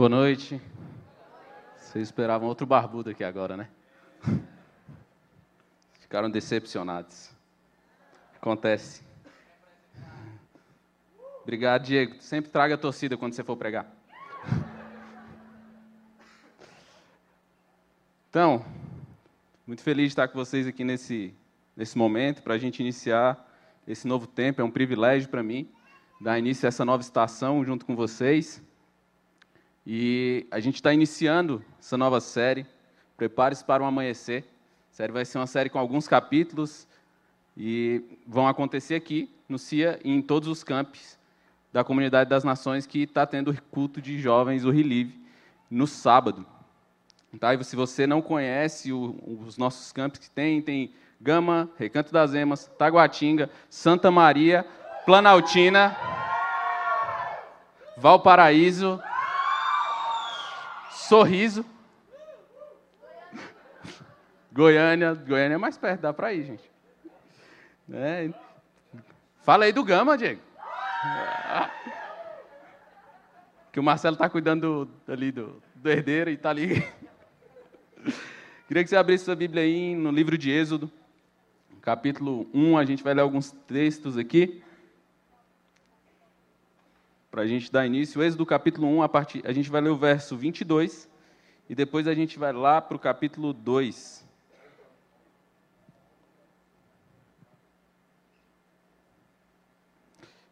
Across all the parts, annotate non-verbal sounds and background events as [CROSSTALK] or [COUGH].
Boa noite. Vocês esperavam outro barbudo aqui agora, né? [LAUGHS] Ficaram decepcionados. Acontece. Obrigado, Diego. Sempre traga a torcida quando você for pregar. [LAUGHS] Então, muito feliz de estar com vocês aqui nesse, nesse momento, para a gente iniciar esse novo tempo. É um privilégio para mim dar início a essa nova estação junto com vocês. E a gente está iniciando essa nova série. Prepare-se para o amanhecer. A série vai ser uma série com alguns capítulos e vão acontecer aqui no CIA e em todos os campos da Comunidade das Nações que está tendo o culto de jovens, o Relive, no sábado. Tá? E se você não conhece o, os nossos campos que tem, tem Gama, Recanto das Emas, Taguatinga, Santa Maria, Planaltina, Valparaíso, Sorriso, Goiânia. Goiânia é mais perto, dá para ir, gente. É. Fala aí do Gama, Diego. Que o Marcelo está cuidando do, ali do, do herdeiro e está ali. Queria que você abrisse sua Bíblia aí no livro de Êxodo, capítulo 1. A gente vai ler alguns textos aqui para a gente dar início. Êxodo capítulo 1, a, partir, a gente vai ler o verso 22 e depois a gente vai lá para o capítulo 2.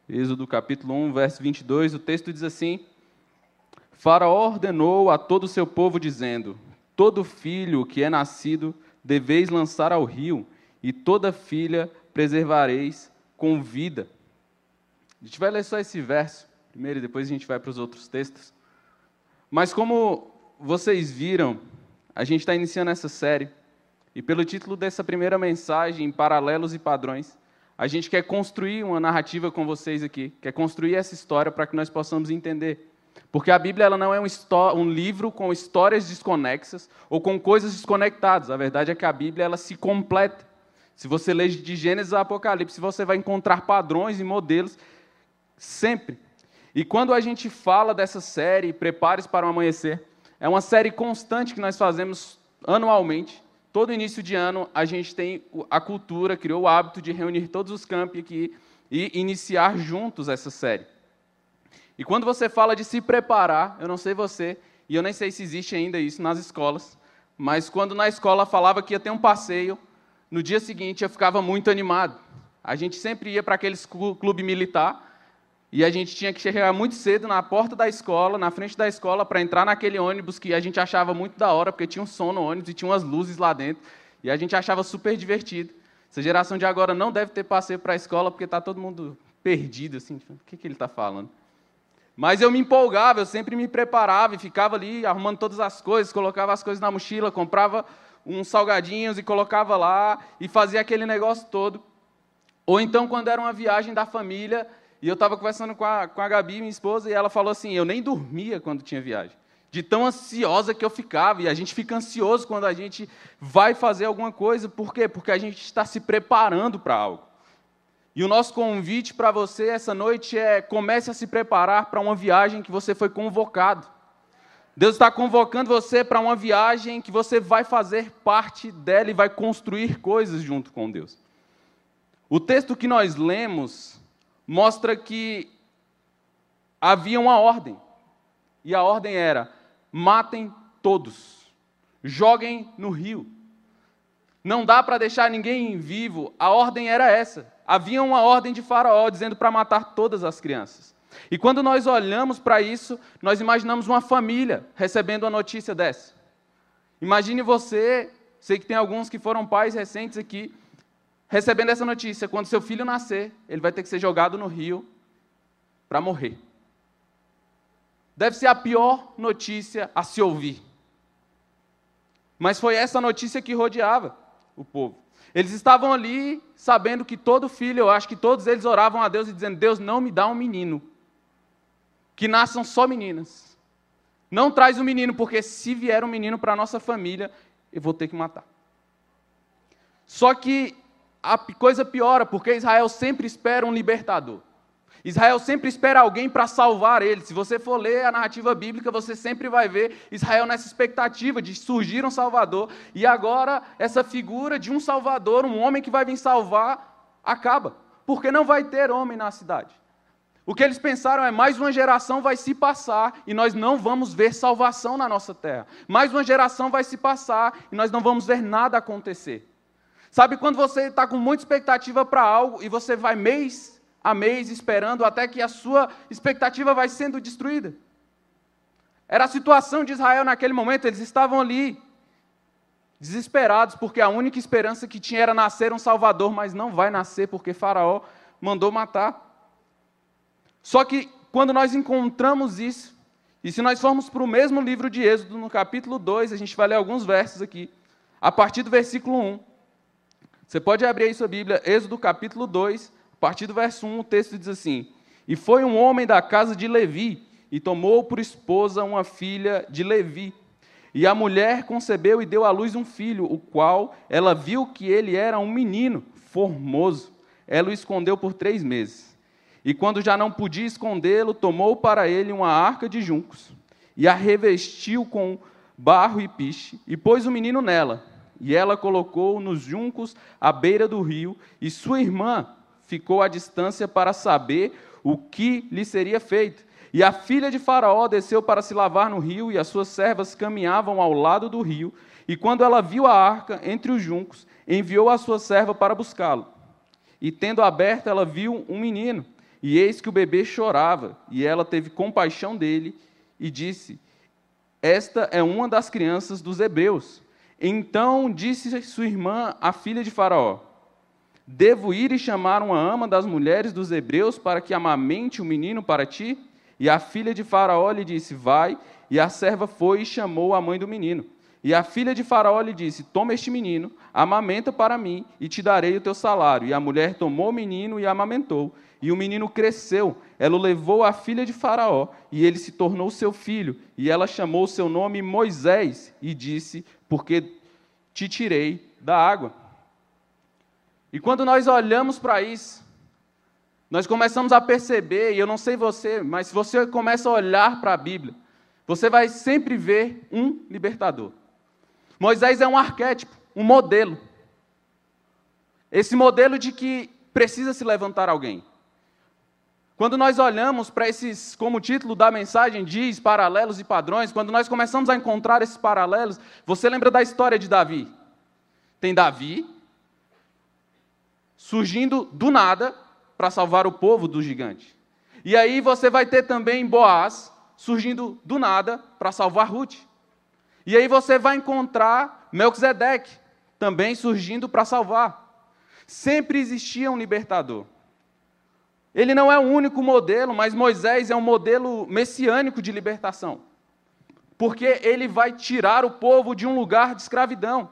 Êxodo capítulo 1, verso 22, o texto diz assim: Faraó ordenou a todo o seu povo, dizendo: Todo filho que é nascido deveis lançar ao rio, e toda filha preservareis com vida. A gente vai ler só esse verso primeiro e depois a gente vai para os outros textos. Mas como vocês viram, a gente está iniciando essa série, e pelo título dessa primeira mensagem, Paralelos e Padrões, a gente quer construir uma narrativa com vocês aqui, quer construir essa história para que nós possamos entender. Porque a Bíblia ela não é um, um, livro com histórias desconexas ou com coisas desconectadas. A verdade é que a Bíblia ela se completa. Se você lê de Gênesis a Apocalipse, você vai encontrar padrões e modelos sempre. E quando a gente fala dessa série, Prepare-se para o Amanhecer, é uma série constante que nós fazemos anualmente. Todo início de ano a gente tem a cultura, criou o hábito de reunir todos os campi aqui e iniciar juntos essa série. E quando você fala de se preparar, eu não sei você, e eu nem sei se existe ainda isso nas escolas, mas quando na escola falava que ia ter um passeio, no dia seguinte eu ficava muito animado. A gente sempre ia para aqueles clube militar e a gente tinha que chegar muito cedo na porta da escola, na frente da escola, para entrar naquele ônibus que a gente achava muito da hora, porque tinha um som no ônibus e tinha umas luzes lá dentro. E a gente achava super divertido. Essa geração de agora não deve ter passeio para a escola, porque está todo mundo perdido, assim, tipo, o que, que ele está falando? Mas eu me empolgava, eu sempre me preparava e ficava ali arrumando todas as coisas, colocava as coisas na mochila, comprava uns salgadinhos e colocava lá e fazia aquele negócio todo. Ou então, quando era uma viagem da família, e eu estava conversando com a, com a Gabi, minha esposa, e ela falou assim: eu nem dormia quando tinha viagem. De tão ansiosa que eu ficava. E a gente fica ansioso quando a gente vai fazer alguma coisa. Por quê? Porque a gente está se preparando para algo. E o nosso convite para você essa noite é: comece a se preparar para uma viagem que você foi convocado. Deus está convocando você para uma viagem que você vai fazer parte dela e vai construir coisas junto com Deus. O texto que nós lemos mostra que havia uma ordem. E a ordem era: matem todos, joguem no rio. Não dá para deixar ninguém vivo. A ordem era essa. Havia uma ordem de Faraó dizendo para matar todas as crianças. E quando nós olhamos para isso, nós imaginamos uma família recebendo a notícia dessa. Imagine você, sei que tem alguns que foram pais recentes aqui, recebendo essa notícia: quando seu filho nascer, ele vai ter que ser jogado no rio para morrer. Deve ser a pior notícia a se ouvir. Mas foi essa notícia que rodeava o povo. Eles estavam ali sabendo que todo filho, eu acho que todos eles oravam a Deus e dizendo: Deus, não me dá um menino. Que nasçam só meninas. Não traz um menino, porque se vier um menino para a nossa família, eu vou ter que matar. Só que a coisa piora, porque Israel sempre espera um libertador. Israel sempre espera alguém para salvar ele. Se você for ler a narrativa bíblica, você sempre vai ver Israel nessa expectativa de surgir um Salvador. E agora, essa figura de um Salvador, um homem que vai vir salvar, acaba. Porque não vai ter homem na cidade. O que eles pensaram é: mais uma geração vai se passar e nós não vamos ver salvação na nossa terra. Mais uma geração vai se passar e nós não vamos ver nada acontecer. Sabe quando você está com muita expectativa para algo e você vai mês a mês esperando até que a sua expectativa vai sendo destruída? Era a situação de Israel naquele momento, eles estavam ali, desesperados, porque a única esperança que tinha era nascer um Salvador, mas não vai nascer porque Faraó mandou matar. Só que quando nós encontramos isso, e se nós formos para o mesmo livro de Êxodo, no capítulo 2, a gente vai ler alguns versos aqui, a partir do versículo 1. Você pode abrir aí sua Bíblia, Êxodo capítulo 2, a partir do verso 1, o texto diz assim: E foi um homem da casa de Levi, e tomou por esposa uma filha de Levi. E a mulher concebeu e deu à luz um filho, o qual ela viu que ele era um menino formoso. Ela o escondeu por três meses. E quando já não podia escondê-lo, tomou para ele uma arca de juncos e a revestiu com barro e piche e pôs o menino nela. E ela colocou nos juncos à beira do rio, e sua irmã ficou à distância para saber o que lhe seria feito. E a filha de Faraó desceu para se lavar no rio, e as suas servas caminhavam ao lado do rio. E quando ela viu a arca entre os juncos, enviou a sua serva para buscá-lo. E tendo aberto, ela viu um menino e eis que o bebê chorava, e ela teve compaixão dele e disse: Esta é uma das crianças dos hebreus. Então disse sua irmã, a filha de Faraó: Devo ir e chamar uma ama das mulheres dos hebreus para que amamente o menino para ti? E a filha de Faraó lhe disse: Vai. E a serva foi e chamou a mãe do menino. E a filha de Faraó lhe disse: Toma este menino, amamenta para mim, e te darei o teu salário. E a mulher tomou o menino e amamentou. E o menino cresceu, ela o levou à filha de Faraó, e ele se tornou seu filho. E ela chamou seu nome Moisés, e disse: Porque te tirei da água. E quando nós olhamos para isso, nós começamos a perceber, e eu não sei você, mas se você começa a olhar para a Bíblia, você vai sempre ver um libertador. Moisés é um arquétipo, um modelo. Esse modelo de que precisa se levantar alguém. Quando nós olhamos para esses, como o título da mensagem diz, paralelos e padrões, quando nós começamos a encontrar esses paralelos, você lembra da história de Davi? Tem Davi surgindo do nada para salvar o povo do gigante. E aí você vai ter também Boaz surgindo do nada para salvar Ruth. E aí você vai encontrar Melquisedeque também surgindo para salvar. Sempre existia um libertador. Ele não é o único modelo, mas Moisés é um modelo messiânico de libertação. Porque ele vai tirar o povo de um lugar de escravidão.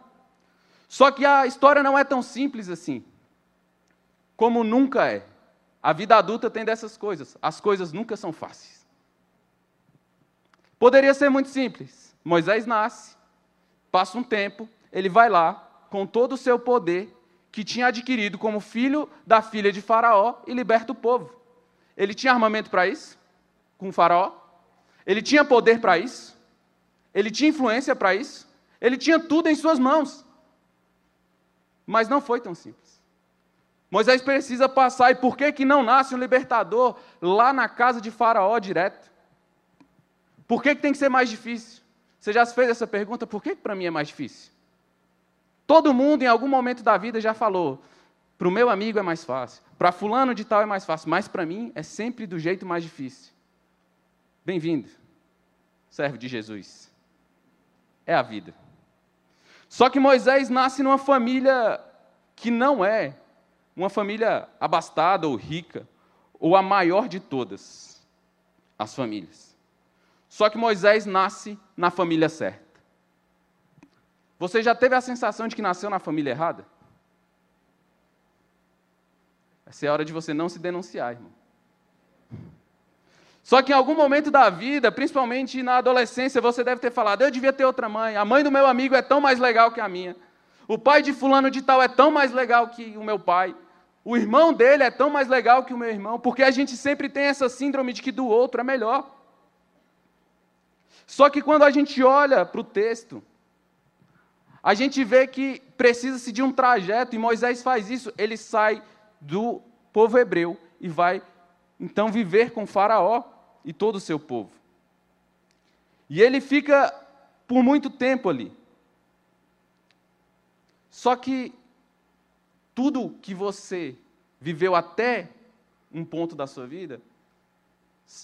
Só que a história não é tão simples assim. Como nunca é. A vida adulta tem dessas coisas. As coisas nunca são fáceis. Poderia ser muito simples. Moisés nasce, passa um tempo, ele vai lá, com todo o seu poder, que tinha adquirido como filho da filha de Faraó e liberta o povo. Ele tinha armamento para isso? Com Faraó? Ele tinha poder para isso? Ele tinha influência para isso? Ele tinha tudo em suas mãos. Mas não foi tão simples. Moisés precisa passar, e por que, que não nasce um libertador lá na casa de Faraó direto? Por que, que tem que ser mais difícil? Você já se fez essa pergunta? Por que, que para mim é mais difícil? Todo mundo, em algum momento da vida, já falou: para o meu amigo é mais fácil, para fulano de tal é mais fácil, mas para mim é sempre do jeito mais difícil. Bem-vindo, servo de Jesus. É a vida. Só que Moisés nasce numa família que não é uma família abastada ou rica, ou a maior de todas as famílias. Só que Moisés nasce na família certa. Você já teve a sensação de que nasceu na família errada? Essa é a hora de você não se denunciar, irmão. Só que em algum momento da vida, principalmente na adolescência, você deve ter falado: eu devia ter outra mãe, a mãe do meu amigo é tão mais legal que a minha, o pai de fulano de tal é tão mais legal que o meu pai. O irmão dele é tão mais legal que o meu irmão, porque a gente sempre tem essa síndrome de que do outro é melhor. Só que quando a gente olha para o texto, a gente vê que precisa-se de um trajeto, e Moisés faz isso. Ele sai do povo hebreu e vai então viver com Faraó e todo o seu povo. E ele fica por muito tempo ali. Só que tudo que você viveu até um ponto da sua vida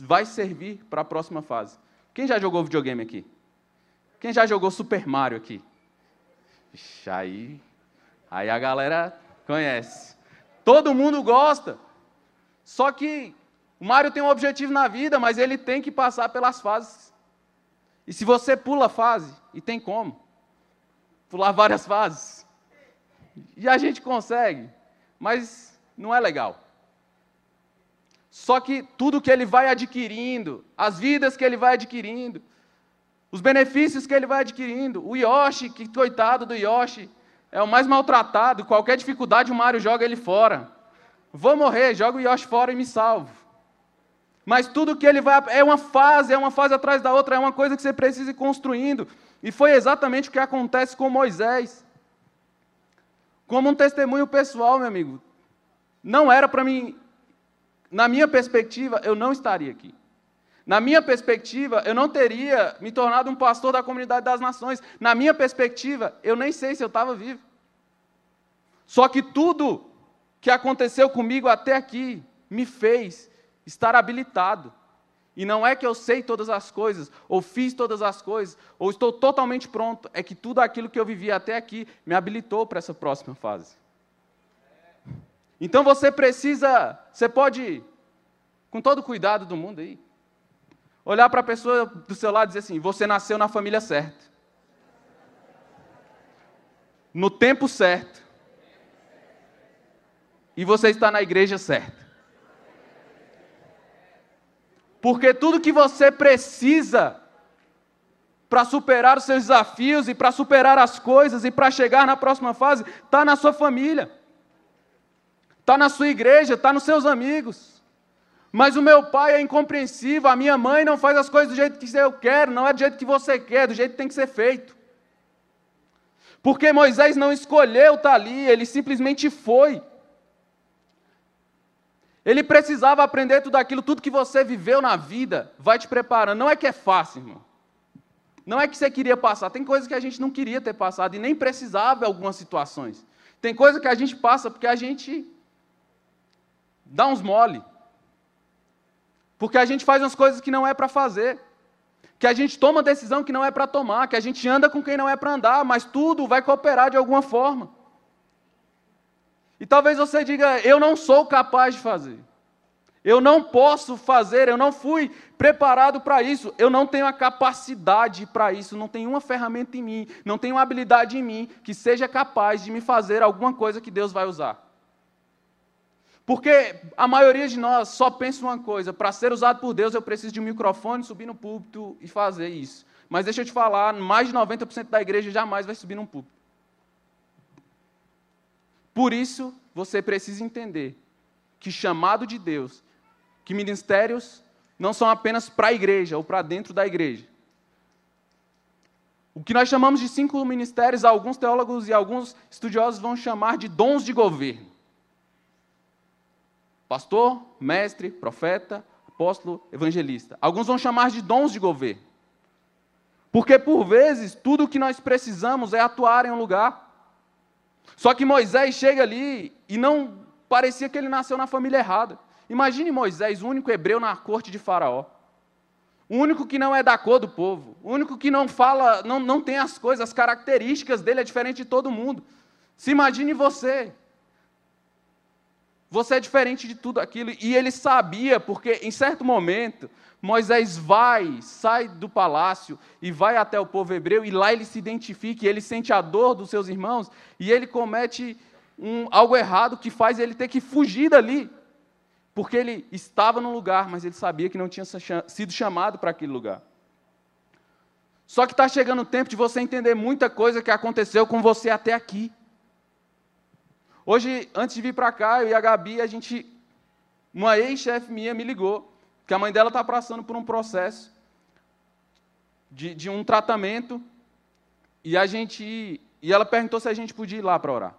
vai servir para a próxima fase. Quem já jogou videogame aqui? Quem já jogou Super Mario aqui? Ixi, aí, aí a galera conhece. Todo mundo gosta. Só que o Mario tem um objetivo na vida, mas ele tem que passar pelas fases. E se você pula a fase, e tem como, pular várias fases, e a gente consegue, mas não é legal. Só que tudo que ele vai adquirindo, as vidas que ele vai adquirindo, os benefícios que ele vai adquirindo, o Yoshi, que coitado do Yoshi, é o mais maltratado, qualquer dificuldade o Mario joga ele fora. Vou morrer, joga o Yoshi fora e me salvo. Mas tudo que ele vai. É uma fase, é uma fase atrás da outra, é uma coisa que você precisa ir construindo. E foi exatamente o que acontece com Moisés. Como um testemunho pessoal, meu amigo. Não era para mim. Na minha perspectiva, eu não estaria aqui. Na minha perspectiva, eu não teria me tornado um pastor da comunidade das nações. Na minha perspectiva, eu nem sei se eu estava vivo. Só que tudo que aconteceu comigo até aqui me fez estar habilitado. E não é que eu sei todas as coisas, ou fiz todas as coisas, ou estou totalmente pronto. É que tudo aquilo que eu vivi até aqui me habilitou para essa próxima fase. Então você precisa, você pode, com todo o cuidado do mundo aí, olhar para a pessoa do seu lado e dizer assim: você nasceu na família certa, no tempo certo, e você está na igreja certa. Porque tudo que você precisa para superar os seus desafios e para superar as coisas e para chegar na próxima fase está na sua família, está na sua igreja, está nos seus amigos. Mas o meu pai é incompreensível, a minha mãe não faz as coisas do jeito que eu quero, não é do jeito que você quer, do jeito que tem que ser feito. Porque Moisés não escolheu estar ali, ele simplesmente foi. Ele precisava aprender tudo aquilo, tudo que você viveu na vida, vai te preparando. Não é que é fácil, irmão. Não é que você queria passar. Tem coisas que a gente não queria ter passado e nem precisava em algumas situações. Tem coisa que a gente passa porque a gente dá uns mole. Porque a gente faz umas coisas que não é para fazer. Que a gente toma decisão que não é para tomar, que a gente anda com quem não é para andar, mas tudo vai cooperar de alguma forma. E talvez você diga: eu não sou capaz de fazer. Eu não posso fazer, eu não fui preparado para isso, eu não tenho a capacidade para isso, não tenho uma ferramenta em mim, não tenho uma habilidade em mim que seja capaz de me fazer alguma coisa que Deus vai usar. Porque a maioria de nós só pensa uma coisa: para ser usado por Deus eu preciso de um microfone, subir no púlpito e fazer isso. Mas deixa eu te falar: mais de 90% da igreja jamais vai subir num púlpito. Por isso, você precisa entender que chamado de Deus, que ministérios não são apenas para a igreja ou para dentro da igreja. O que nós chamamos de cinco ministérios, alguns teólogos e alguns estudiosos vão chamar de dons de governo: pastor, mestre, profeta, apóstolo, evangelista. Alguns vão chamar de dons de governo. Porque, por vezes, tudo o que nós precisamos é atuar em um lugar. Só que Moisés chega ali e não parecia que ele nasceu na família errada. Imagine Moisés, o único hebreu na corte de Faraó. O único que não é da cor do povo. O único que não fala, não, não tem as coisas, as características dele é diferente de todo mundo. Se imagine você. Você é diferente de tudo aquilo. E ele sabia, porque em certo momento, Moisés vai, sai do palácio e vai até o povo hebreu, e lá ele se identifica, e ele sente a dor dos seus irmãos, e ele comete um, algo errado que faz ele ter que fugir dali. Porque ele estava no lugar, mas ele sabia que não tinha sido chamado para aquele lugar. Só que está chegando o tempo de você entender muita coisa que aconteceu com você até aqui. Hoje, antes de vir para cá, eu e a Gabi, a gente, uma ex-chefe minha me ligou, que a mãe dela está passando por um processo de, de um tratamento, e a gente, e ela perguntou se a gente podia ir lá para orar.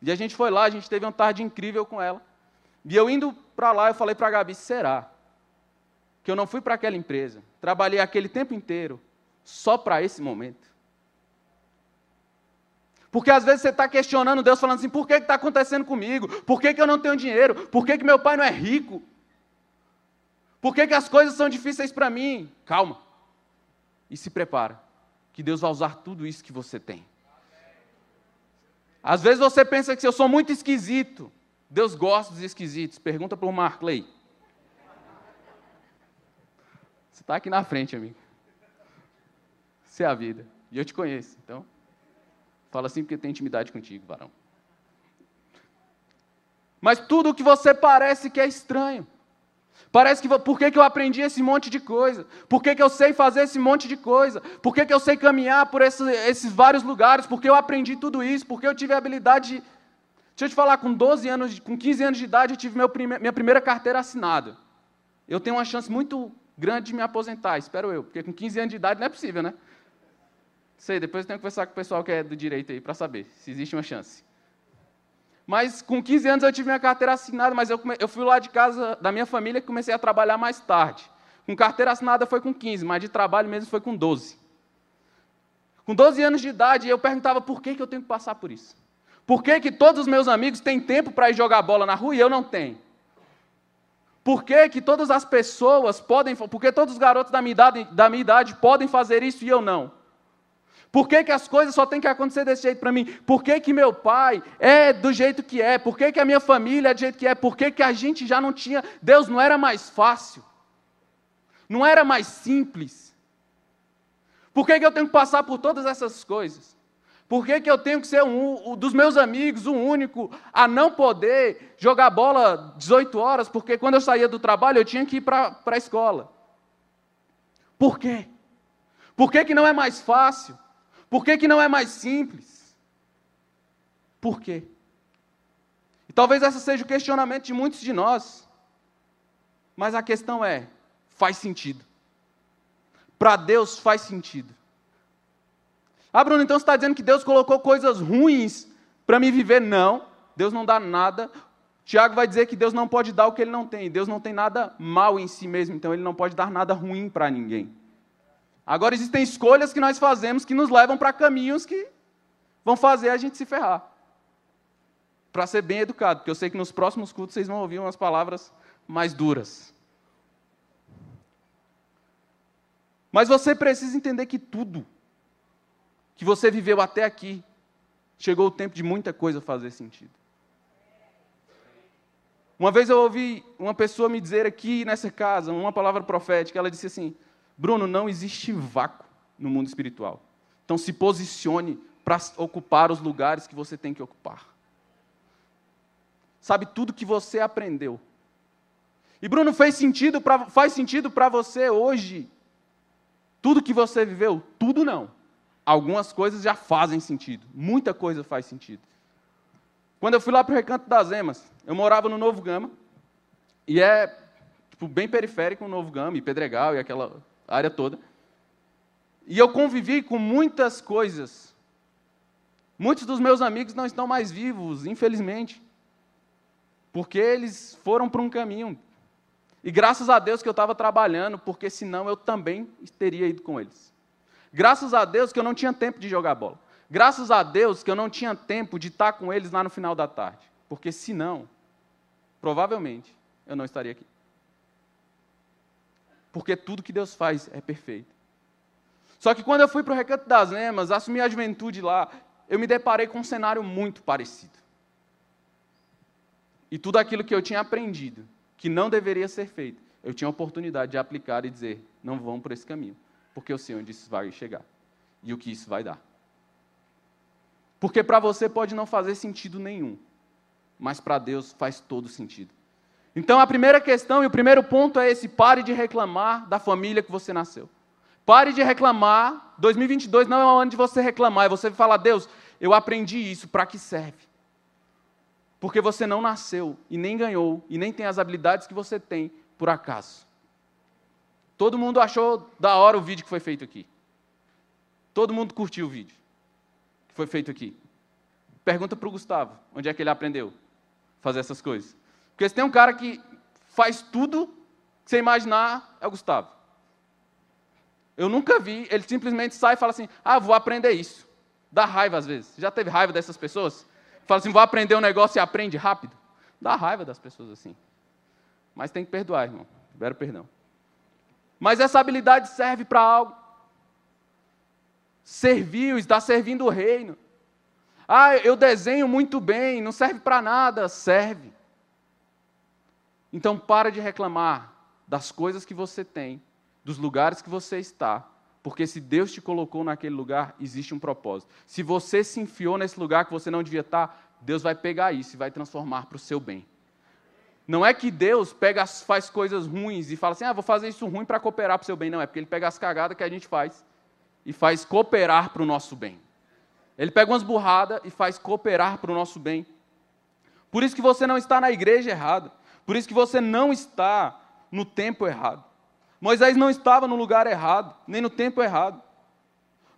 E a gente foi lá, a gente teve uma tarde incrível com ela. E eu indo para lá, eu falei para a Gabi, será que eu não fui para aquela empresa, trabalhei aquele tempo inteiro só para esse momento? Porque às vezes você está questionando Deus, falando assim: por que está acontecendo comigo? Por que, que eu não tenho dinheiro? Por que, que meu pai não é rico? Por que, que as coisas são difíceis para mim? Calma. E se prepara, que Deus vai usar tudo isso que você tem. Às vezes você pensa que eu sou muito esquisito. Deus gosta dos esquisitos. Pergunta para o Markley. Você está aqui na frente, amigo. Isso é a vida. E eu te conheço. Então, Fala assim porque tem intimidade contigo, varão. Mas tudo o que você parece que é estranho. Parece que por que, que eu aprendi esse monte de coisa? Por que, que eu sei fazer esse monte de coisa? Por que, que eu sei caminhar por esses, esses vários lugares? Porque eu aprendi tudo isso? Porque eu tive a habilidade de. Deixa eu te falar, com 12 anos, com 15 anos de idade, eu tive prime... minha primeira carteira assinada. Eu tenho uma chance muito grande de me aposentar, espero eu, porque com 15 anos de idade não é possível, né? Sei, depois eu tenho que conversar com o pessoal que é do direito aí para saber se existe uma chance. Mas com 15 anos eu tive minha carteira assinada, mas eu, eu fui lá de casa da minha família e comecei a trabalhar mais tarde. Com carteira assinada foi com 15, mas de trabalho mesmo foi com 12. Com 12 anos de idade, eu perguntava por que, que eu tenho que passar por isso. Por que, que todos os meus amigos têm tempo para ir jogar bola na rua e eu não tenho? Por que, que todas as pessoas podem, porque todos os garotos da minha idade, da minha idade podem fazer isso e eu não? Por que, que as coisas só têm que acontecer desse jeito para mim? Por que, que meu pai é do jeito que é? Por que, que a minha família é do jeito que é? Por que, que a gente já não tinha. Deus não era mais fácil? Não era mais simples? Por que, que eu tenho que passar por todas essas coisas? Por que, que eu tenho que ser um, um, dos meus amigos o único a não poder jogar bola 18 horas? Porque quando eu saía do trabalho eu tinha que ir para a escola. Por quê? Por que, que não é mais fácil? Por que, que não é mais simples? Por quê? E talvez esse seja o questionamento de muitos de nós. Mas a questão é: faz sentido. Para Deus faz sentido. Ah, Bruno, então você está dizendo que Deus colocou coisas ruins para me viver? Não, Deus não dá nada. Tiago vai dizer que Deus não pode dar o que ele não tem. Deus não tem nada mal em si mesmo, então ele não pode dar nada ruim para ninguém. Agora existem escolhas que nós fazemos que nos levam para caminhos que vão fazer a gente se ferrar. Para ser bem educado, porque eu sei que nos próximos cultos vocês vão ouvir umas palavras mais duras. Mas você precisa entender que tudo que você viveu até aqui, chegou o tempo de muita coisa fazer sentido. Uma vez eu ouvi uma pessoa me dizer aqui nessa casa, uma palavra profética, ela disse assim: Bruno, não existe vácuo no mundo espiritual. Então se posicione para ocupar os lugares que você tem que ocupar. Sabe tudo que você aprendeu. E Bruno, fez sentido pra, faz sentido para você hoje? Tudo que você viveu? Tudo não. Algumas coisas já fazem sentido. Muita coisa faz sentido. Quando eu fui lá para o Recanto das Emas, eu morava no Novo Gama, e é tipo, bem periférico o Novo Gama, e Pedregal, e aquela a área toda. E eu convivi com muitas coisas. Muitos dos meus amigos não estão mais vivos, infelizmente. Porque eles foram para um caminho. E graças a Deus que eu estava trabalhando, porque senão eu também teria ido com eles. Graças a Deus que eu não tinha tempo de jogar bola. Graças a Deus que eu não tinha tempo de estar com eles lá no final da tarde. Porque senão, provavelmente, eu não estaria aqui porque tudo que Deus faz é perfeito. Só que quando eu fui para o Recanto das Lemas, assumi a juventude lá, eu me deparei com um cenário muito parecido. E tudo aquilo que eu tinha aprendido, que não deveria ser feito, eu tinha a oportunidade de aplicar e dizer: não vão por esse caminho, porque eu sei onde isso vai chegar e o que isso vai dar. Porque para você pode não fazer sentido nenhum, mas para Deus faz todo sentido. Então a primeira questão e o primeiro ponto é esse: pare de reclamar da família que você nasceu. Pare de reclamar. 2022 não é o ano de você reclamar, é você falar: Deus, eu aprendi isso, para que serve? porque você não nasceu e nem ganhou e nem tem as habilidades que você tem por acaso. Todo mundo achou da hora o vídeo que foi feito aqui. Todo mundo curtiu o vídeo que foi feito aqui. Pergunta para o Gustavo, onde é que ele aprendeu a fazer essas coisas. Porque se tem um cara que faz tudo que você imaginar, é o Gustavo. Eu nunca vi, ele simplesmente sai e fala assim: ah, vou aprender isso. Dá raiva às vezes. Já teve raiva dessas pessoas? Fala assim, vou aprender um negócio e aprende rápido. Dá raiva das pessoas assim. Mas tem que perdoar, irmão. Libera perdão. Mas essa habilidade serve para algo. Serviu, está servindo o reino. Ah, eu desenho muito bem, não serve para nada. Serve. Então para de reclamar das coisas que você tem, dos lugares que você está, porque se Deus te colocou naquele lugar, existe um propósito. Se você se enfiou nesse lugar que você não devia estar, Deus vai pegar isso e vai transformar para o seu bem. Não é que Deus pega, faz coisas ruins e fala assim, ah, vou fazer isso ruim para cooperar para o seu bem. Não, é porque Ele pega as cagadas que a gente faz e faz cooperar para o nosso bem. Ele pega umas burradas e faz cooperar para o nosso bem. Por isso que você não está na igreja errada. Por isso que você não está no tempo errado. Moisés não estava no lugar errado, nem no tempo errado.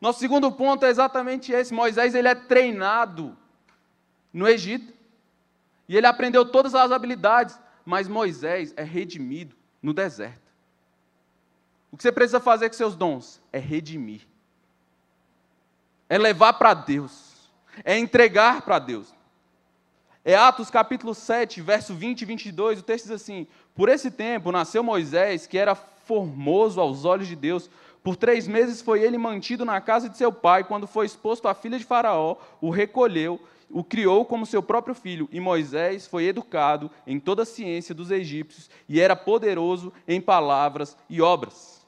Nosso segundo ponto é exatamente esse. Moisés ele é treinado no Egito. E ele aprendeu todas as habilidades, mas Moisés é redimido no deserto. O que você precisa fazer com seus dons é redimir. É levar para Deus. É entregar para Deus. É Atos capítulo 7, verso 20 e 22, o texto diz assim: Por esse tempo nasceu Moisés, que era formoso aos olhos de Deus. Por três meses foi ele mantido na casa de seu pai. Quando foi exposto à filha de Faraó, o recolheu, o criou como seu próprio filho. E Moisés foi educado em toda a ciência dos egípcios e era poderoso em palavras e obras.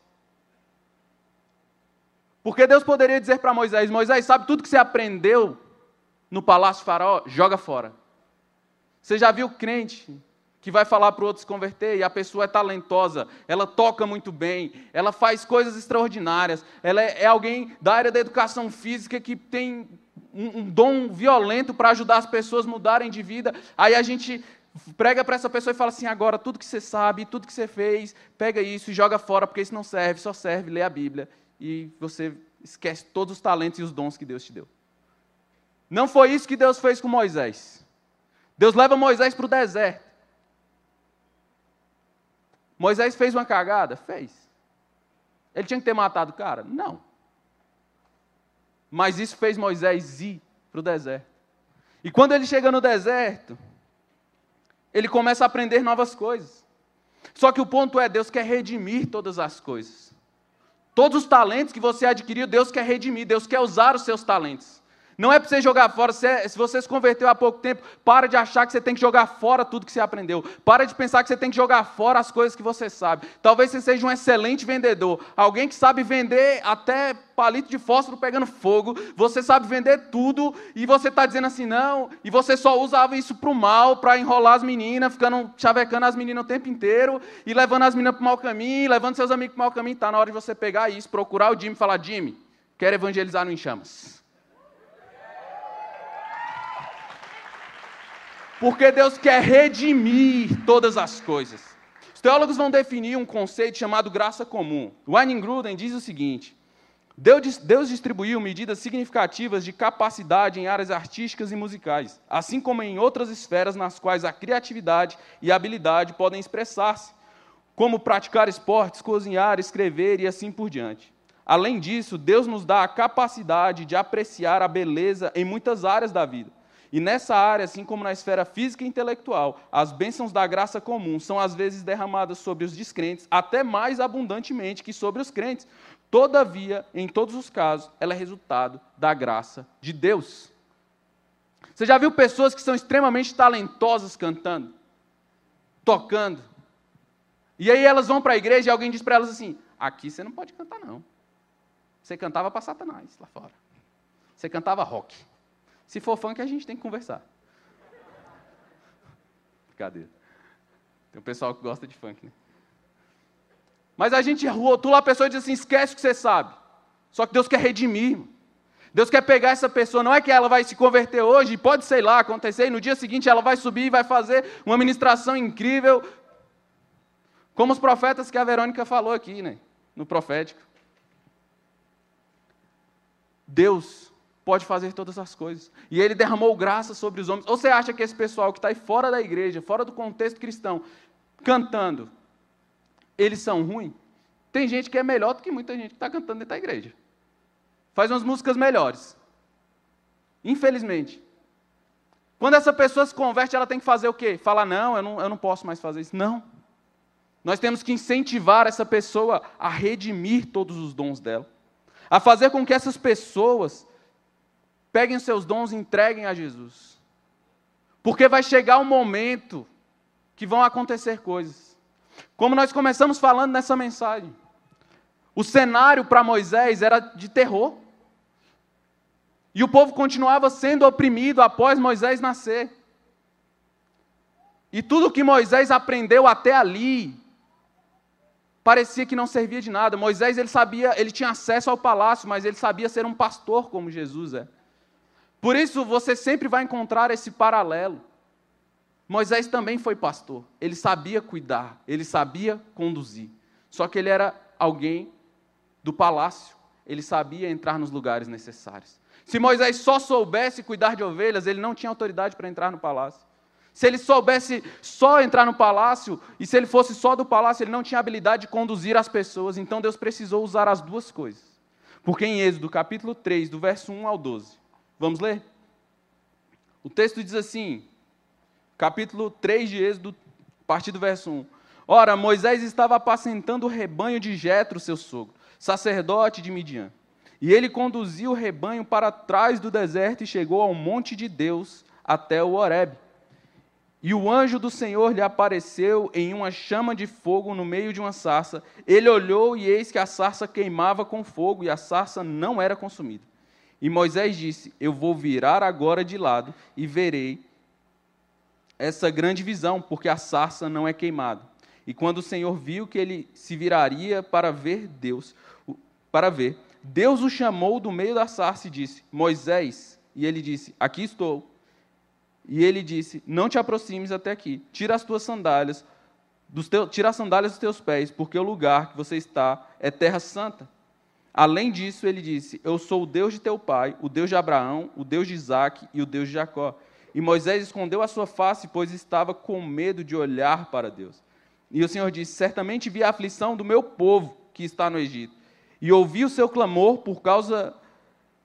Porque Deus poderia dizer para Moisés: Moisés, sabe tudo que você aprendeu no palácio de Faraó? Joga fora. Você já viu crente que vai falar para o outro se converter e a pessoa é talentosa, ela toca muito bem, ela faz coisas extraordinárias, ela é, é alguém da área da educação física que tem um, um dom violento para ajudar as pessoas mudarem de vida. Aí a gente prega para essa pessoa e fala assim: agora, tudo que você sabe, tudo que você fez, pega isso e joga fora, porque isso não serve, só serve ler a Bíblia. E você esquece todos os talentos e os dons que Deus te deu. Não foi isso que Deus fez com Moisés. Deus leva Moisés para o deserto. Moisés fez uma cagada? Fez. Ele tinha que ter matado o cara? Não. Mas isso fez Moisés ir para o deserto. E quando ele chega no deserto, ele começa a aprender novas coisas. Só que o ponto é: Deus quer redimir todas as coisas. Todos os talentos que você adquiriu, Deus quer redimir, Deus quer usar os seus talentos. Não é para você jogar fora. Se, você se converteu há pouco tempo, para de achar que você tem que jogar fora tudo que você aprendeu. Para de pensar que você tem que jogar fora as coisas que você sabe. Talvez você seja um excelente vendedor. Alguém que sabe vender até palito de fósforo pegando fogo. Você sabe vender tudo e você está dizendo assim, não. E você só usava isso para o mal, para enrolar as meninas, ficando chavecando as meninas o tempo inteiro e levando as meninas para o mau caminho, levando seus amigos para o mau caminho. Está na hora de você pegar isso, procurar o Jimmy e falar: Jimmy, quero evangelizar no Enchamas. Porque Deus quer redimir todas as coisas. Os teólogos vão definir um conceito chamado graça comum. Wayne Gruden diz o seguinte: Deus distribuiu medidas significativas de capacidade em áreas artísticas e musicais, assim como em outras esferas nas quais a criatividade e a habilidade podem expressar-se, como praticar esportes, cozinhar, escrever e assim por diante. Além disso, Deus nos dá a capacidade de apreciar a beleza em muitas áreas da vida. E nessa área, assim como na esfera física e intelectual, as bênçãos da graça comum são às vezes derramadas sobre os descrentes, até mais abundantemente que sobre os crentes. Todavia, em todos os casos, ela é resultado da graça de Deus. Você já viu pessoas que são extremamente talentosas cantando, tocando, e aí elas vão para a igreja e alguém diz para elas assim: aqui você não pode cantar, não. Você cantava para Satanás lá fora. Você cantava rock. Se for funk, a gente tem que conversar. Brincadeira. Tem um pessoal que gosta de funk, né? Mas a gente rotula a pessoa e diz assim: esquece o que você sabe. Só que Deus quer redimir. Deus quer pegar essa pessoa, não é que ela vai se converter hoje, pode, sei lá, acontecer, e no dia seguinte ela vai subir e vai fazer uma ministração incrível, como os profetas que a Verônica falou aqui, né, no profético. Deus pode fazer todas as coisas. E ele derramou graça sobre os homens. Ou você acha que esse pessoal que está aí fora da igreja, fora do contexto cristão, cantando, eles são ruins? Tem gente que é melhor do que muita gente que está cantando dentro da igreja. Faz umas músicas melhores. Infelizmente. Quando essa pessoa se converte, ela tem que fazer o quê? Falar, não, eu não, eu não posso mais fazer isso. Não. Nós temos que incentivar essa pessoa a redimir todos os dons dela. A fazer com que essas pessoas Peguem seus dons e entreguem a Jesus. Porque vai chegar um momento que vão acontecer coisas. Como nós começamos falando nessa mensagem. O cenário para Moisés era de terror. E o povo continuava sendo oprimido após Moisés nascer. E tudo que Moisés aprendeu até ali parecia que não servia de nada. Moisés ele sabia, ele tinha acesso ao palácio, mas ele sabia ser um pastor como Jesus é. Por isso você sempre vai encontrar esse paralelo. Moisés também foi pastor, ele sabia cuidar, ele sabia conduzir. Só que ele era alguém do palácio, ele sabia entrar nos lugares necessários. Se Moisés só soubesse cuidar de ovelhas, ele não tinha autoridade para entrar no palácio. Se ele soubesse só entrar no palácio, e se ele fosse só do palácio, ele não tinha habilidade de conduzir as pessoas. Então Deus precisou usar as duas coisas. Porque em Êxodo, capítulo 3, do verso 1 ao 12, Vamos ler? O texto diz assim, capítulo 3 de Êxodo, a partir do verso 1. Ora, Moisés estava apacentando o rebanho de Jetro, seu sogro, sacerdote de Midian. E ele conduziu o rebanho para trás do deserto e chegou ao monte de Deus, até o Horebe. E o anjo do Senhor lhe apareceu em uma chama de fogo no meio de uma sarça. Ele olhou e eis que a sarça queimava com fogo e a sarça não era consumida. E Moisés disse: Eu vou virar agora de lado e verei essa grande visão, porque a sarça não é queimada. E quando o Senhor viu que ele se viraria para ver Deus, para ver, Deus o chamou do meio da sarça e disse: Moisés. E ele disse: Aqui estou. E ele disse: Não te aproximes até aqui. Tira as tuas sandálias, dos teus, tira as sandálias dos teus pés, porque o lugar que você está é terra santa. Além disso, ele disse: Eu sou o Deus de teu pai, o Deus de Abraão, o Deus de Isaac e o Deus de Jacó. E Moisés escondeu a sua face, pois estava com medo de olhar para Deus. E o Senhor disse: Certamente vi a aflição do meu povo que está no Egito, e ouvi o seu clamor por causa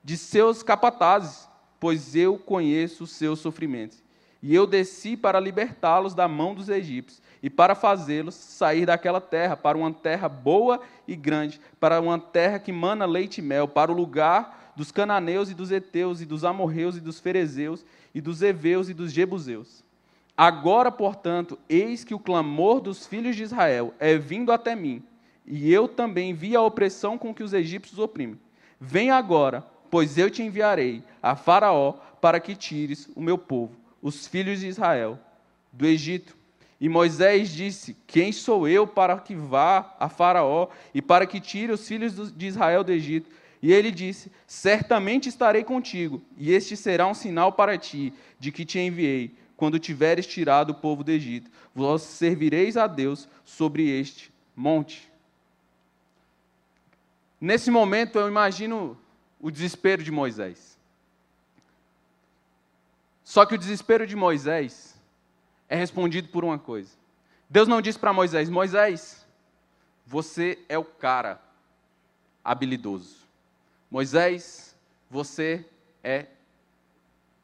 de seus capatazes, pois eu conheço os seus sofrimentos. E eu desci para libertá-los da mão dos egípcios e para fazê-los sair daquela terra para uma terra boa e grande, para uma terra que mana leite e mel, para o lugar dos cananeus e dos heteus e dos amorreus e dos ferezeus e dos heveus e dos jebuseus. Agora, portanto, eis que o clamor dos filhos de Israel é vindo até mim, e eu também vi a opressão com que os egípcios oprimem. Vem agora, pois eu te enviarei a Faraó para que tires o meu povo, os filhos de Israel, do Egito. E Moisés disse: Quem sou eu para que vá a Faraó e para que tire os filhos de Israel do Egito? E ele disse: Certamente estarei contigo, e este será um sinal para ti de que te enviei, quando tiveres tirado o povo do Egito. Vós servireis a Deus sobre este monte. Nesse momento eu imagino o desespero de Moisés. Só que o desespero de Moisés é respondido por uma coisa. Deus não disse para Moisés: Moisés, você é o cara habilidoso. Moisés, você é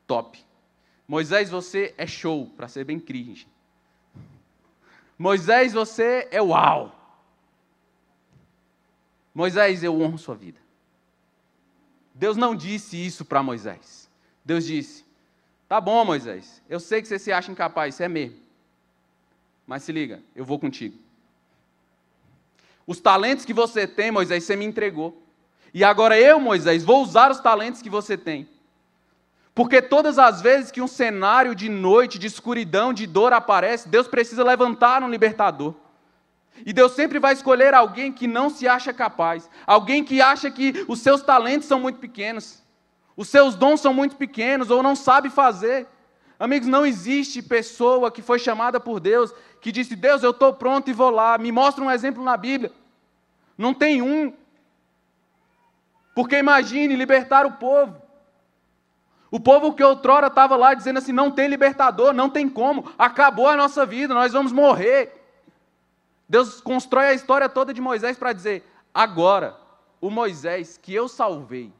top. Moisés, você é show, para ser bem cringe. Moisés, você é uau. Moisés, eu honro sua vida. Deus não disse isso para Moisés. Deus disse: Tá bom, Moisés, eu sei que você se acha incapaz, isso é mesmo. Mas se liga, eu vou contigo. Os talentos que você tem, Moisés, você me entregou. E agora eu, Moisés, vou usar os talentos que você tem. Porque todas as vezes que um cenário de noite, de escuridão, de dor aparece, Deus precisa levantar um libertador. E Deus sempre vai escolher alguém que não se acha capaz, alguém que acha que os seus talentos são muito pequenos. Os seus dons são muito pequenos ou não sabe fazer. Amigos, não existe pessoa que foi chamada por Deus que disse: Deus, eu estou pronto e vou lá. Me mostra um exemplo na Bíblia. Não tem um. Porque imagine libertar o povo. O povo que outrora estava lá dizendo assim: não tem libertador, não tem como, acabou a nossa vida, nós vamos morrer. Deus constrói a história toda de Moisés para dizer: agora, o Moisés que eu salvei,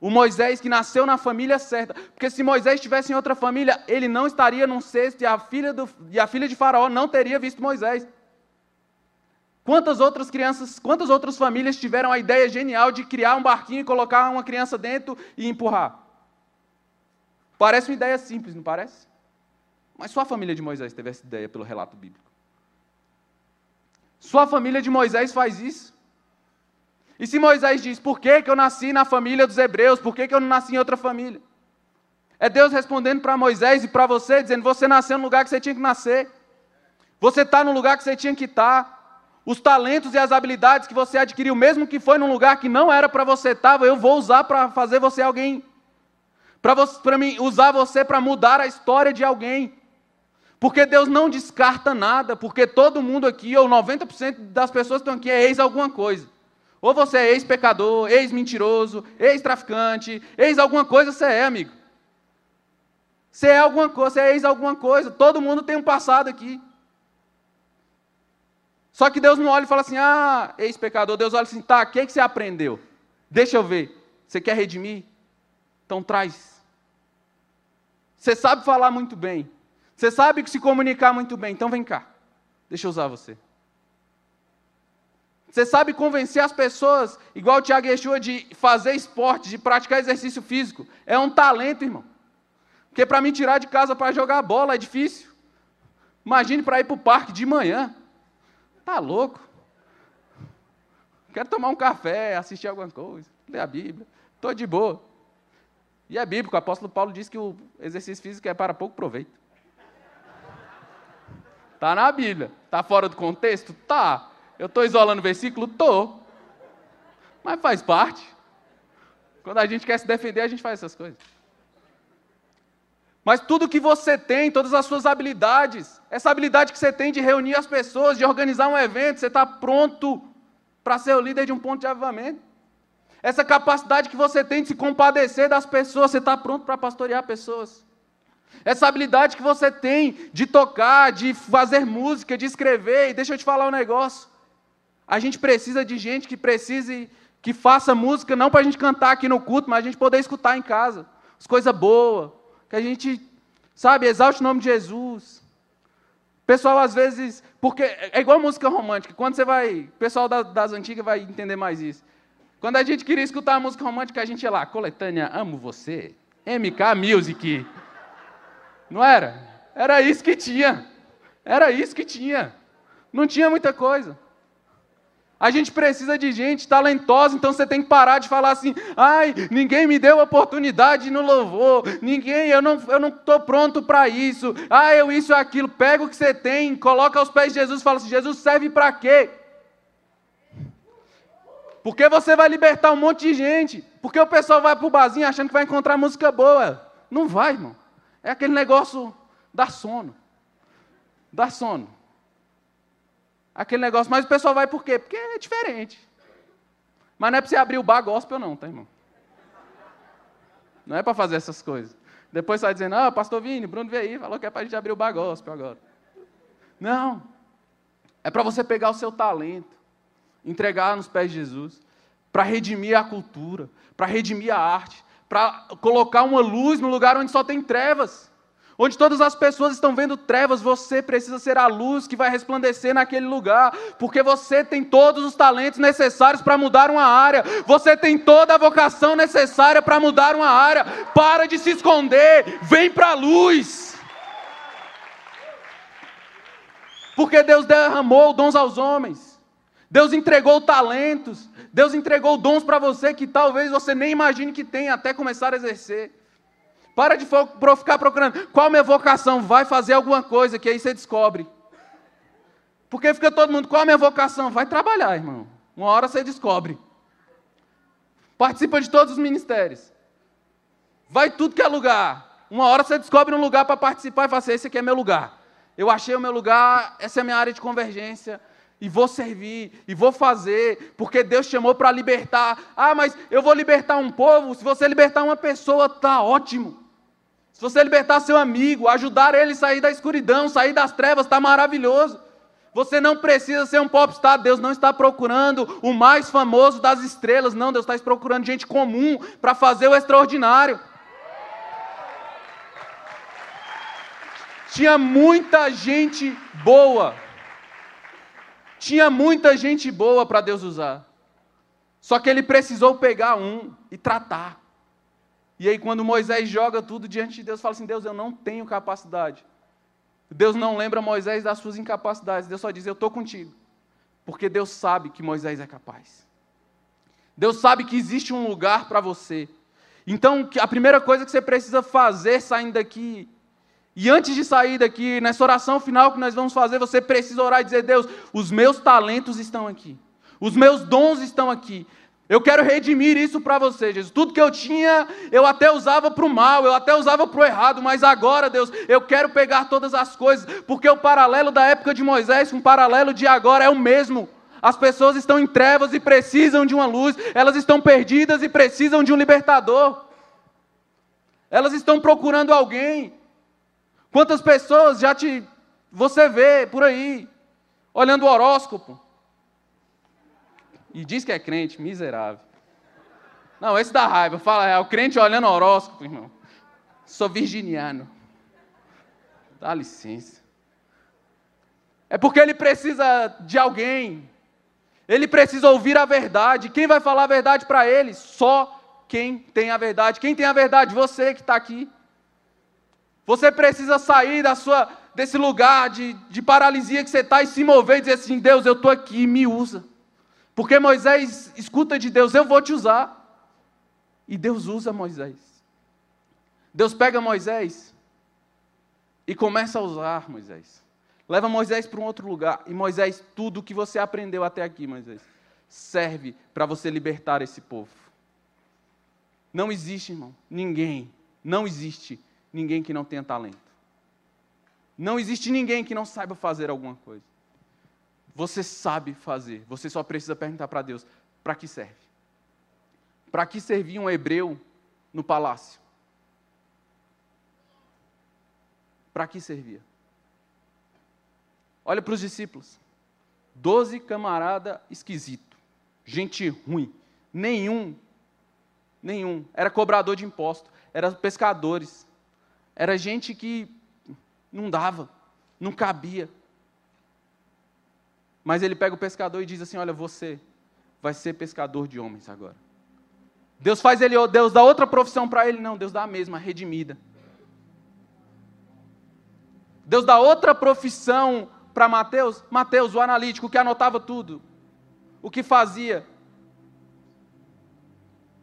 o Moisés que nasceu na família certa, porque se Moisés estivesse em outra família, ele não estaria num cesto e a filha, do, e a filha de Faraó não teria visto Moisés. Quantas outras crianças, quantas outras famílias tiveram a ideia genial de criar um barquinho e colocar uma criança dentro e empurrar? Parece uma ideia simples, não parece? Mas só a família de Moisés teve essa ideia pelo relato bíblico. Só a família de Moisés faz isso. E se Moisés diz, por que, que eu nasci na família dos hebreus, por que, que eu não nasci em outra família? É Deus respondendo para Moisés e para você, dizendo: você nasceu no lugar que você tinha que nascer, você está no lugar que você tinha que estar. Tá. Os talentos e as habilidades que você adquiriu, mesmo que foi num lugar que não era para você estar, eu vou usar para fazer você alguém para mim usar você para mudar a história de alguém. Porque Deus não descarta nada, porque todo mundo aqui, ou 90% das pessoas que estão aqui, é ex alguma coisa. Ou você é ex-pecador, ex-mentiroso, ex-traficante, ex alguma coisa você é, amigo. Você é alguma coisa, você é ex alguma coisa. Todo mundo tem um passado aqui. Só que Deus não olha e fala assim, ah, ex-pecador. Deus olha assim, tá, o que, é que você aprendeu? Deixa eu ver. Você quer redimir? Então traz. Você sabe falar muito bem. Você sabe se comunicar muito bem. Então vem cá. Deixa eu usar você. Você sabe convencer as pessoas, igual o Tiago Yeshua, de fazer esporte, de praticar exercício físico. É um talento, irmão. Porque para mim tirar de casa para jogar bola é difícil. Imagine para ir para o parque de manhã. Tá louco. Quero tomar um café, assistir alguma coisa, ler a Bíblia. Estou de boa. E é bíblico, o apóstolo Paulo diz que o exercício físico é para pouco proveito. Está na Bíblia. Está fora do contexto? Tá. Eu estou isolando o versículo? Tô. Mas faz parte. Quando a gente quer se defender, a gente faz essas coisas. Mas tudo que você tem, todas as suas habilidades, essa habilidade que você tem de reunir as pessoas, de organizar um evento, você está pronto para ser o líder de um ponto de avivamento. Essa capacidade que você tem de se compadecer das pessoas, você está pronto para pastorear pessoas. Essa habilidade que você tem de tocar, de fazer música, de escrever, e deixa eu te falar um negócio. A gente precisa de gente que precise, que faça música, não para a gente cantar aqui no culto, mas a gente poder escutar em casa. As coisas boas, que a gente, sabe, exalte o nome de Jesus. Pessoal, às vezes, porque é igual música romântica, quando você vai, o pessoal das, das antigas vai entender mais isso. Quando a gente queria escutar a música romântica, a gente ia lá, coletânea Amo Você, MK Music. Não era? Era isso que tinha. Era isso que tinha. Não tinha muita coisa. A gente precisa de gente talentosa, então você tem que parar de falar assim: ai, ninguém me deu oportunidade no louvor, ninguém, eu não estou eu não pronto para isso, ah, eu isso aquilo. Pega o que você tem, coloca aos pés de Jesus e fala assim: Jesus serve para quê? Porque você vai libertar um monte de gente. Porque o pessoal vai para o barzinho achando que vai encontrar música boa. Não vai, irmão. É aquele negócio da sono. Dá sono. Aquele negócio, mas o pessoal vai por quê? Porque é diferente. Mas não é para você abrir o bar gospel, não, tá, irmão? Não é para fazer essas coisas. Depois vai dizendo, ah, pastor Vini, Bruno veio aí, falou que é para a gente abrir o bar gospel agora. Não. É para você pegar o seu talento entregar nos pés de Jesus, para redimir a cultura, para redimir a arte, para colocar uma luz no lugar onde só tem trevas. Onde todas as pessoas estão vendo trevas, você precisa ser a luz que vai resplandecer naquele lugar, porque você tem todos os talentos necessários para mudar uma área, você tem toda a vocação necessária para mudar uma área. Para de se esconder, vem para a luz. Porque Deus derramou dons aos homens. Deus entregou talentos, Deus entregou dons para você que talvez você nem imagine que tem até começar a exercer. Para de ficar procurando qual a minha vocação, vai fazer alguma coisa que aí você descobre. Porque fica todo mundo, qual a minha vocação? Vai trabalhar, irmão. Uma hora você descobre. Participa de todos os ministérios. vai tudo que é lugar. Uma hora você descobre um lugar para participar e fala assim: esse aqui é meu lugar. Eu achei o meu lugar, essa é a minha área de convergência. E vou servir, e vou fazer, porque Deus chamou para libertar. Ah, mas eu vou libertar um povo. Se você libertar uma pessoa, tá ótimo. Se você libertar seu amigo, ajudar ele a sair da escuridão, sair das trevas, está maravilhoso. Você não precisa ser um popstar, Deus não está procurando o mais famoso das estrelas, não, Deus está procurando gente comum para fazer o extraordinário. Tinha muita gente boa, tinha muita gente boa para Deus usar, só que ele precisou pegar um e tratar. E aí, quando Moisés joga tudo diante de Deus, fala assim: Deus, eu não tenho capacidade. Deus não lembra Moisés das suas incapacidades. Deus só diz: Eu estou contigo. Porque Deus sabe que Moisés é capaz. Deus sabe que existe um lugar para você. Então, a primeira coisa que você precisa fazer saindo daqui, e antes de sair daqui, nessa oração final que nós vamos fazer, você precisa orar e dizer: Deus, os meus talentos estão aqui, os meus dons estão aqui, eu quero redimir isso para você, Jesus. Tudo que eu tinha, eu até usava para o mal, eu até usava para o errado, mas agora, Deus, eu quero pegar todas as coisas, porque o paralelo da época de Moisés com o paralelo de agora é o mesmo. As pessoas estão em trevas e precisam de uma luz, elas estão perdidas e precisam de um libertador. Elas estão procurando alguém. Quantas pessoas já te você vê por aí olhando o horóscopo? E diz que é crente, miserável. Não, esse dá raiva. Fala, é o crente olhando horóscopo, irmão. Sou virginiano. Dá licença. É porque ele precisa de alguém. Ele precisa ouvir a verdade. Quem vai falar a verdade para ele? Só quem tem a verdade. Quem tem a verdade? Você que está aqui. Você precisa sair da sua, desse lugar de, de paralisia que você está e se mover e dizer assim: Deus, eu estou aqui, me usa. Porque Moisés escuta de Deus: Eu vou te usar. E Deus usa Moisés. Deus pega Moisés e começa a usar Moisés. Leva Moisés para um outro lugar. E Moisés, tudo que você aprendeu até aqui, Moisés, serve para você libertar esse povo. Não existe, irmão, ninguém, não existe ninguém que não tenha talento. Não existe ninguém que não saiba fazer alguma coisa. Você sabe fazer, você só precisa perguntar para Deus: para que serve? Para que servia um hebreu no palácio? Para que servia? Olha para os discípulos. Doze camarada esquisito, gente ruim, nenhum, nenhum, era cobrador de imposto, eram pescadores, era gente que não dava, não cabia. Mas ele pega o pescador e diz assim: Olha, você vai ser pescador de homens agora. Deus faz ele, Deus dá outra profissão para ele? Não, Deus dá a mesma, redimida. Deus dá outra profissão para Mateus? Mateus, o analítico, que anotava tudo. O que fazia?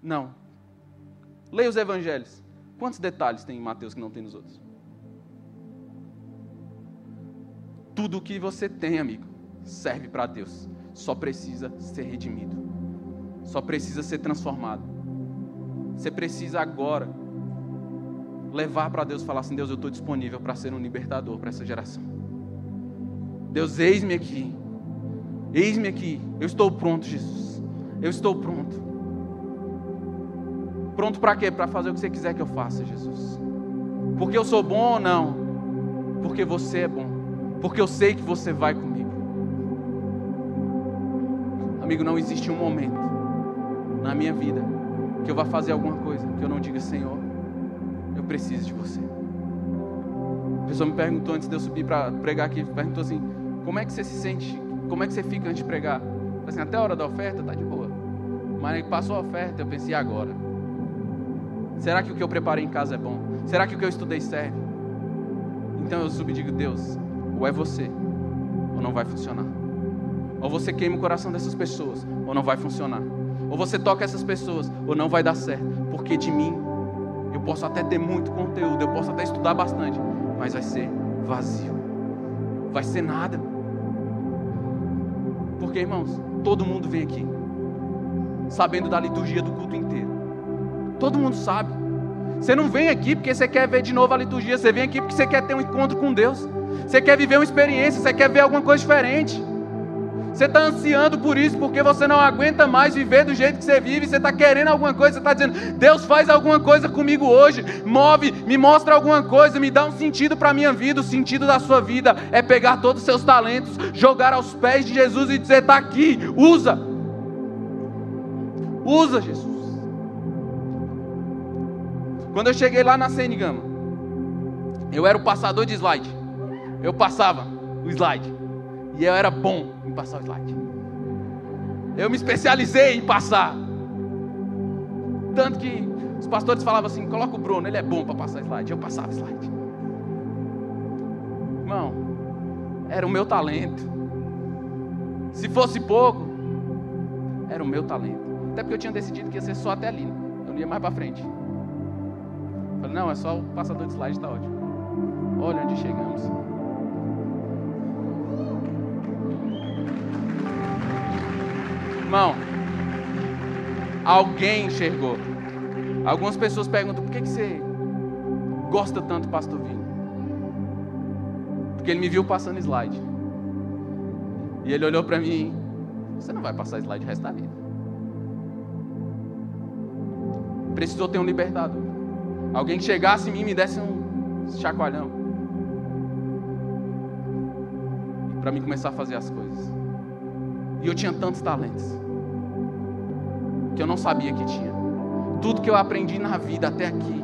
Não. Leia os evangelhos. Quantos detalhes tem em Mateus que não tem nos outros? Tudo o que você tem, amigo serve para Deus. Só precisa ser redimido. Só precisa ser transformado. Você precisa agora levar para Deus falar assim: Deus, eu estou disponível para ser um libertador para essa geração. Deus, eis-me aqui. Eis-me aqui. Eu estou pronto, Jesus. Eu estou pronto. Pronto para quê? Para fazer o que você quiser que eu faça, Jesus. Porque eu sou bom ou não? Porque você é bom. Porque eu sei que você vai comigo. Amigo, não existe um momento na minha vida que eu vá fazer alguma coisa que eu não diga, Senhor, eu preciso de você. A pessoa me perguntou antes de eu subir para pregar aqui, perguntou assim, como é que você se sente, como é que você fica antes de pregar? Assim, até a hora da oferta tá de boa. Mas passou a oferta, eu pensei, agora? Será que o que eu preparei em casa é bom? Será que o que eu estudei serve? Então eu subo e digo, Deus, ou é você, ou não vai funcionar. Ou você queima o coração dessas pessoas, ou não vai funcionar. Ou você toca essas pessoas, ou não vai dar certo. Porque de mim, eu posso até ter muito conteúdo, eu posso até estudar bastante, mas vai ser vazio. Vai ser nada. Porque, irmãos, todo mundo vem aqui sabendo da liturgia do culto inteiro. Todo mundo sabe. Você não vem aqui porque você quer ver de novo a liturgia, você vem aqui porque você quer ter um encontro com Deus. Você quer viver uma experiência, você quer ver alguma coisa diferente. Você está ansiando por isso porque você não aguenta mais viver do jeito que você vive. Você está querendo alguma coisa, você está dizendo: Deus faz alguma coisa comigo hoje, move, me mostra alguma coisa, me dá um sentido para a minha vida. O sentido da sua vida é pegar todos os seus talentos, jogar aos pés de Jesus e dizer: Está aqui, usa. Usa, Jesus. Quando eu cheguei lá na Senigama, eu era o passador de slide. Eu passava o slide. E eu era bom passar o slide. Eu me especializei em passar. Tanto que os pastores falavam assim: coloca o Bruno, ele é bom para passar slide. Eu passava slide. Irmão, era o meu talento. Se fosse pouco, era o meu talento. Até porque eu tinha decidido que ia ser só até ali. Né? Eu não ia mais para frente. Falei, não, é só o passador de slide, está ótimo. Olha onde chegamos. Irmão, alguém enxergou. Algumas pessoas perguntam: por que, que você gosta tanto do pastor Vini? Porque ele me viu passando slide. E ele olhou para mim: você não vai passar slide o resto da vida. Precisou ter um libertador. Alguém que chegasse em mim e me desse um chacoalhão. Para mim começar a fazer as coisas. E eu tinha tantos talentos que eu não sabia que tinha. Tudo que eu aprendi na vida até aqui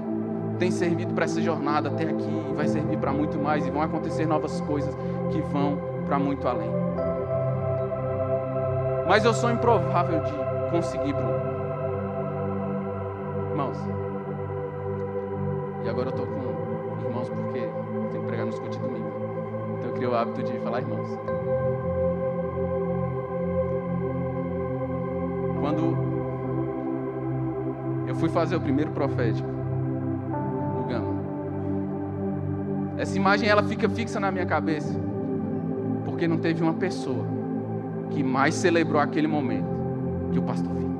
tem servido para essa jornada até aqui e vai servir para muito mais e vão acontecer novas coisas que vão para muito além. Mas eu sou improvável de conseguir, Bruno. Irmãos. E agora eu estou com irmãos porque tenho que pregar nos cultos domingo. Então eu criei o hábito de falar irmãos. Fazer o primeiro profético no Gama, essa imagem ela fica fixa na minha cabeça, porque não teve uma pessoa que mais celebrou aquele momento que o pastor Vinho.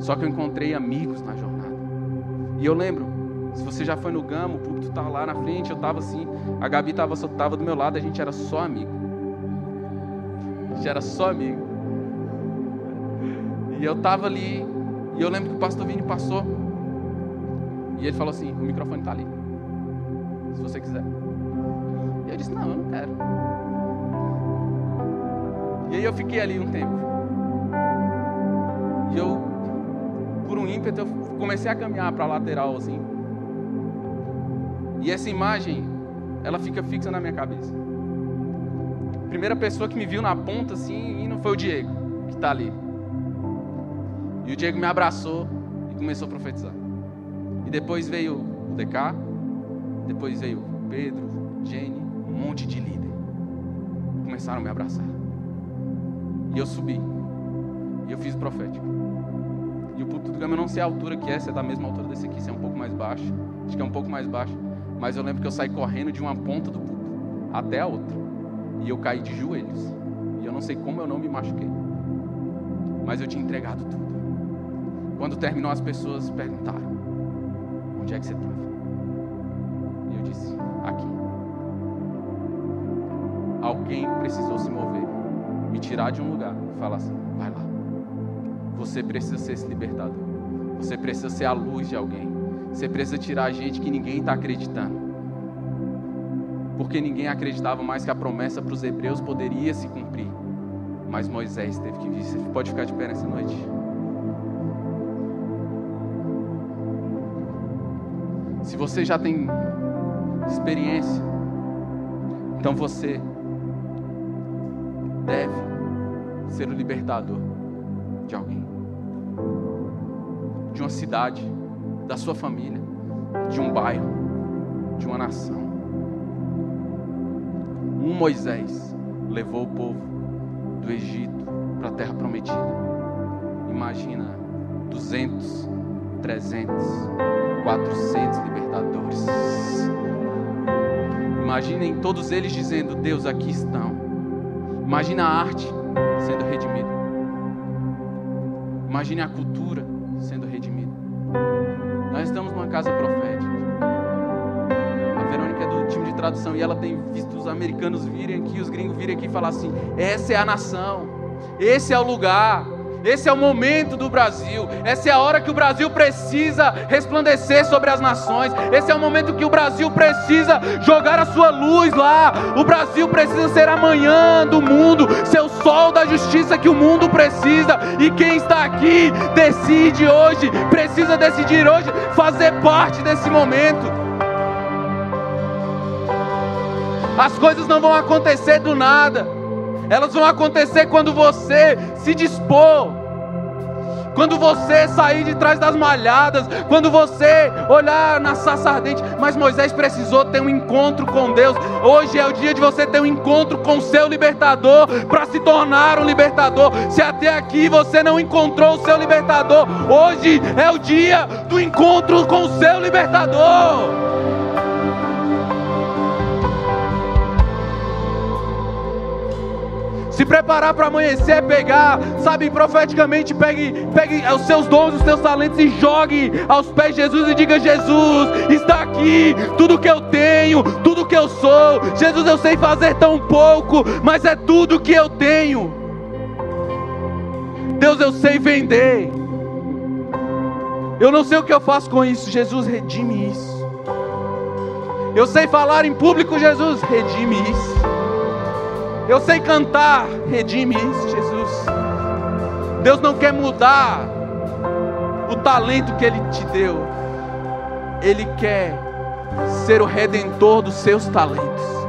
Só que eu encontrei amigos na jornada. E eu lembro, se você já foi no Gama, o púlpito estava lá na frente, eu estava assim, a Gabi estava tava do meu lado, a gente era só amigo gente era só amigo. E eu tava ali, e eu lembro que o pastor Vini passou. E ele falou assim: o microfone tá ali. Se você quiser. E eu disse: não, eu não quero. E aí eu fiquei ali um tempo. E eu, por um ímpeto, eu comecei a caminhar para a lateral assim. E essa imagem, ela fica fixa na minha cabeça primeira pessoa que me viu na ponta assim, e não foi o Diego, que está ali. E o Diego me abraçou e começou a profetizar. E depois veio o DK, depois veio Pedro, Jenny, um monte de líder. Começaram a me abraçar. E eu subi. E eu fiz o profético. E o púlpito do Gama eu não sei a altura que é, se é da mesma altura desse aqui, se é um pouco mais baixo. Acho que é um pouco mais baixo. Mas eu lembro que eu saí correndo de uma ponta do púlpito até a outra. E eu caí de joelhos. E eu não sei como eu não me machuquei. Mas eu tinha entregado tudo. Quando terminou, as pessoas perguntaram: Onde é que você estava? E eu disse: Aqui. Alguém precisou se mover, me tirar de um lugar e falar assim: Vai lá. Você precisa ser esse libertador. Você precisa ser a luz de alguém. Você precisa tirar a gente que ninguém está acreditando porque ninguém acreditava mais que a promessa para os hebreus poderia se cumprir. Mas Moisés teve que vir. Você pode ficar de pé nessa noite. Se você já tem experiência, então você deve ser o libertador de alguém, de uma cidade, da sua família, de um bairro, de uma nação um Moisés levou o povo do Egito para a terra prometida. Imagina 200, 300, 400 libertadores. Imaginem todos eles dizendo: Deus, aqui estão. Imagina a arte sendo redimida. Imagine a cultura sendo redimida. casa profética. A Verônica é do time de tradução e ela tem visto os americanos virem aqui, os gringos virem aqui e falar assim: essa é a nação, esse é o lugar. Esse é o momento do Brasil. Essa é a hora que o Brasil precisa resplandecer sobre as nações. Esse é o momento que o Brasil precisa jogar a sua luz lá. O Brasil precisa ser a manhã do mundo, ser o sol da justiça que o mundo precisa. E quem está aqui decide hoje, precisa decidir hoje fazer parte desse momento. As coisas não vão acontecer do nada. Elas vão acontecer quando você se dispor. Quando você sair de trás das malhadas, quando você olhar na saça ardente, mas Moisés precisou ter um encontro com Deus. Hoje é o dia de você ter um encontro com o seu libertador para se tornar um libertador. Se até aqui você não encontrou o seu libertador, hoje é o dia do encontro com o seu libertador. Se preparar para amanhecer pegar, sabe, profeticamente, pegue, pegue os seus dons, os seus talentos e jogue aos pés de Jesus e diga: Jesus, está aqui tudo que eu tenho, tudo que eu sou. Jesus, eu sei fazer tão pouco, mas é tudo que eu tenho. Deus, eu sei vender. Eu não sei o que eu faço com isso. Jesus, redime isso. Eu sei falar em público, Jesus, redime isso. Eu sei cantar, redime isso, Jesus. Deus não quer mudar o talento que Ele te deu, Ele quer ser o redentor dos seus talentos.